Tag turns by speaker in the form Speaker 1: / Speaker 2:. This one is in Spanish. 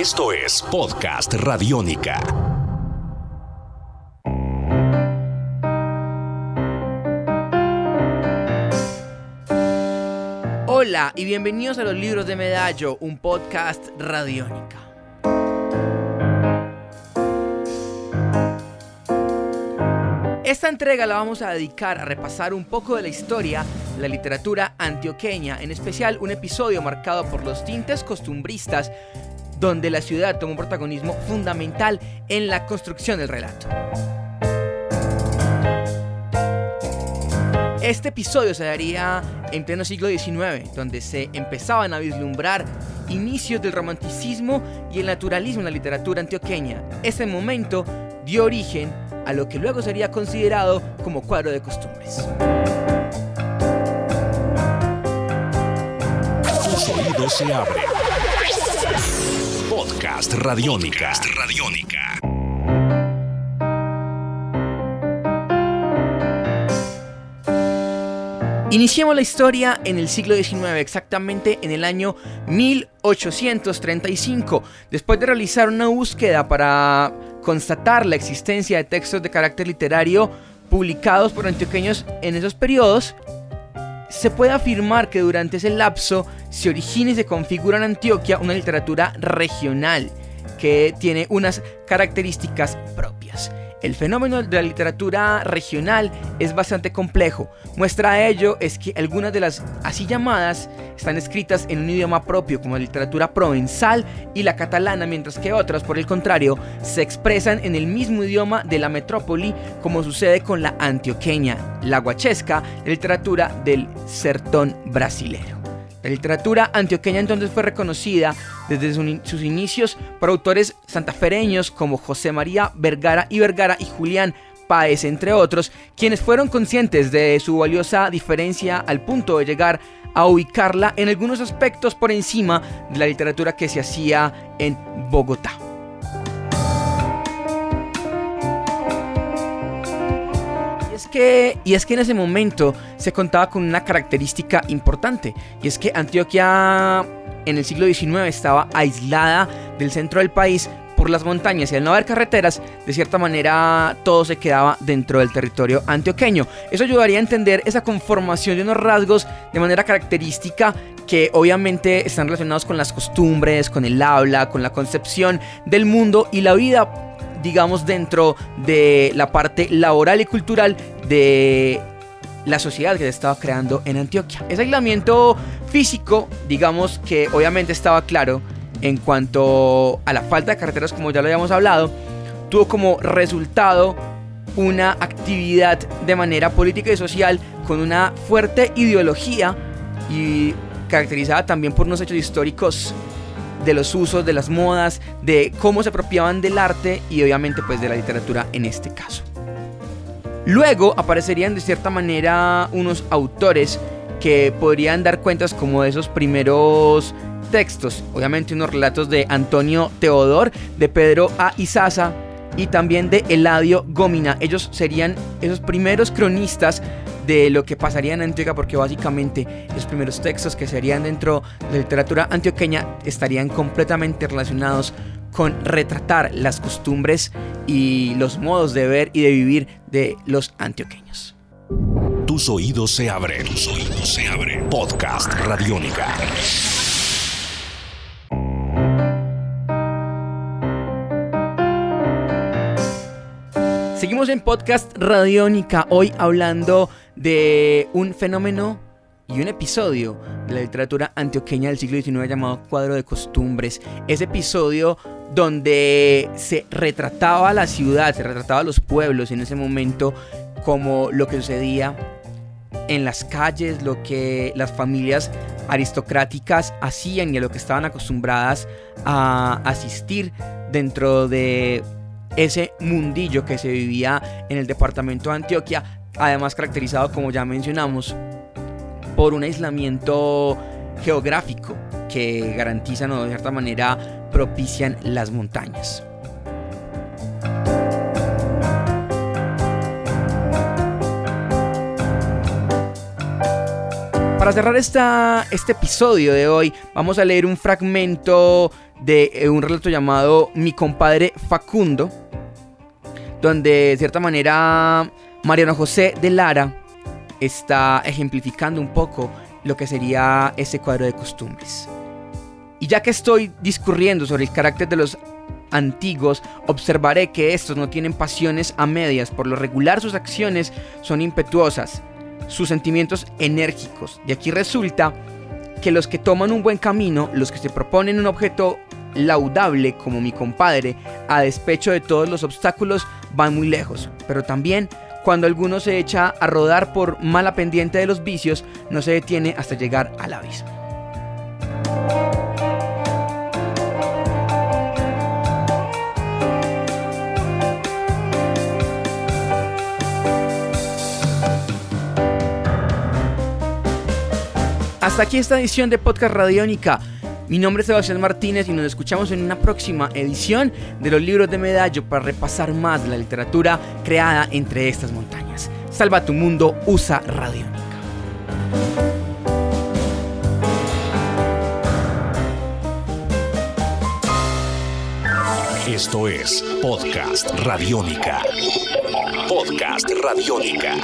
Speaker 1: Esto es Podcast Radiónica.
Speaker 2: Hola y bienvenidos a los libros de Medallo, un podcast radiónica. Esta entrega la vamos a dedicar a repasar un poco de la historia la literatura antioqueña, en especial un episodio marcado por los tintes costumbristas donde la ciudad toma un protagonismo fundamental en la construcción del relato. Este episodio se daría en pleno siglo XIX, donde se empezaban a vislumbrar inicios del romanticismo y el naturalismo en la literatura antioqueña. Ese momento dio origen a lo que luego sería considerado como cuadro de costumbres.
Speaker 1: Podcast Radiónica. Radiónica.
Speaker 2: Iniciemos la historia en el siglo XIX, exactamente en el año 1835. Después de realizar una búsqueda para constatar la existencia de textos de carácter literario publicados por antioqueños en esos periodos, se puede afirmar que durante ese lapso se origina y se configura en Antioquia una literatura regional que tiene unas características propias. El fenómeno de la literatura regional es bastante complejo. Muestra de ello es que algunas de las así llamadas están escritas en un idioma propio, como la literatura provenzal y la catalana, mientras que otras, por el contrario, se expresan en el mismo idioma de la metrópoli, como sucede con la antioqueña, la guachesca, la literatura del sertón brasilero. La literatura antioqueña entonces fue reconocida desde sus inicios por autores santafereños como José María Vergara y Vergara y Julián Páez, entre otros, quienes fueron conscientes de su valiosa diferencia al punto de llegar a ubicarla en algunos aspectos por encima de la literatura que se hacía en Bogotá. Y es que en ese momento se contaba con una característica importante, y es que Antioquia en el siglo XIX estaba aislada del centro del país por las montañas y al no haber carreteras, de cierta manera todo se quedaba dentro del territorio antioqueño. Eso ayudaría a entender esa conformación de unos rasgos de manera característica que obviamente están relacionados con las costumbres, con el habla, con la concepción del mundo y la vida digamos, dentro de la parte laboral y cultural de la sociedad que se estaba creando en Antioquia. Ese aislamiento físico, digamos que obviamente estaba claro en cuanto a la falta de carreteras, como ya lo habíamos hablado, tuvo como resultado una actividad de manera política y social con una fuerte ideología y caracterizada también por unos hechos históricos de los usos, de las modas, de cómo se apropiaban del arte y obviamente pues de la literatura en este caso. Luego aparecerían de cierta manera unos autores que podrían dar cuentas como de esos primeros textos, obviamente unos relatos de Antonio Teodor, de Pedro A. Izaza y también de Eladio Gómina. Ellos serían esos primeros cronistas de lo que pasaría en Antioquia, porque básicamente los primeros textos que serían dentro de la literatura antioqueña estarían completamente relacionados con retratar las costumbres y los modos de ver y de vivir de los antioqueños.
Speaker 1: Tus oídos se abren, tus oídos se abren. Podcast Radiónica.
Speaker 2: Seguimos en podcast Radiónica, hoy hablando de un fenómeno y un episodio de la literatura antioqueña del siglo XIX llamado Cuadro de Costumbres. Ese episodio donde se retrataba la ciudad, se retrataba los pueblos en ese momento como lo que sucedía en las calles, lo que las familias aristocráticas hacían y a lo que estaban acostumbradas a asistir dentro de ese mundillo que se vivía en el departamento de Antioquia, además caracterizado, como ya mencionamos, por un aislamiento geográfico que garantizan o de cierta manera propician las montañas. Para cerrar esta, este episodio de hoy, vamos a leer un fragmento de eh, un relato llamado Mi compadre Facundo, donde de cierta manera Mariano José de Lara está ejemplificando un poco lo que sería ese cuadro de costumbres. Y ya que estoy discurriendo sobre el carácter de los antiguos, observaré que estos no tienen pasiones a medias, por lo regular sus acciones son impetuosas, sus sentimientos enérgicos. Y aquí resulta que los que toman un buen camino, los que se proponen un objeto laudable como mi compadre, a despecho de todos los obstáculos, van muy lejos, pero también cuando alguno se echa a rodar por mala pendiente de los vicios, no se detiene hasta llegar al abismo. Hasta aquí esta edición de Podcast Radiónica. Mi nombre es Sebastián Martínez y nos escuchamos en una próxima edición de los libros de Medallo para repasar más la literatura creada entre estas montañas. Salva tu mundo, usa Radiónica.
Speaker 1: Esto es Podcast Radiónica. Podcast Radiónica.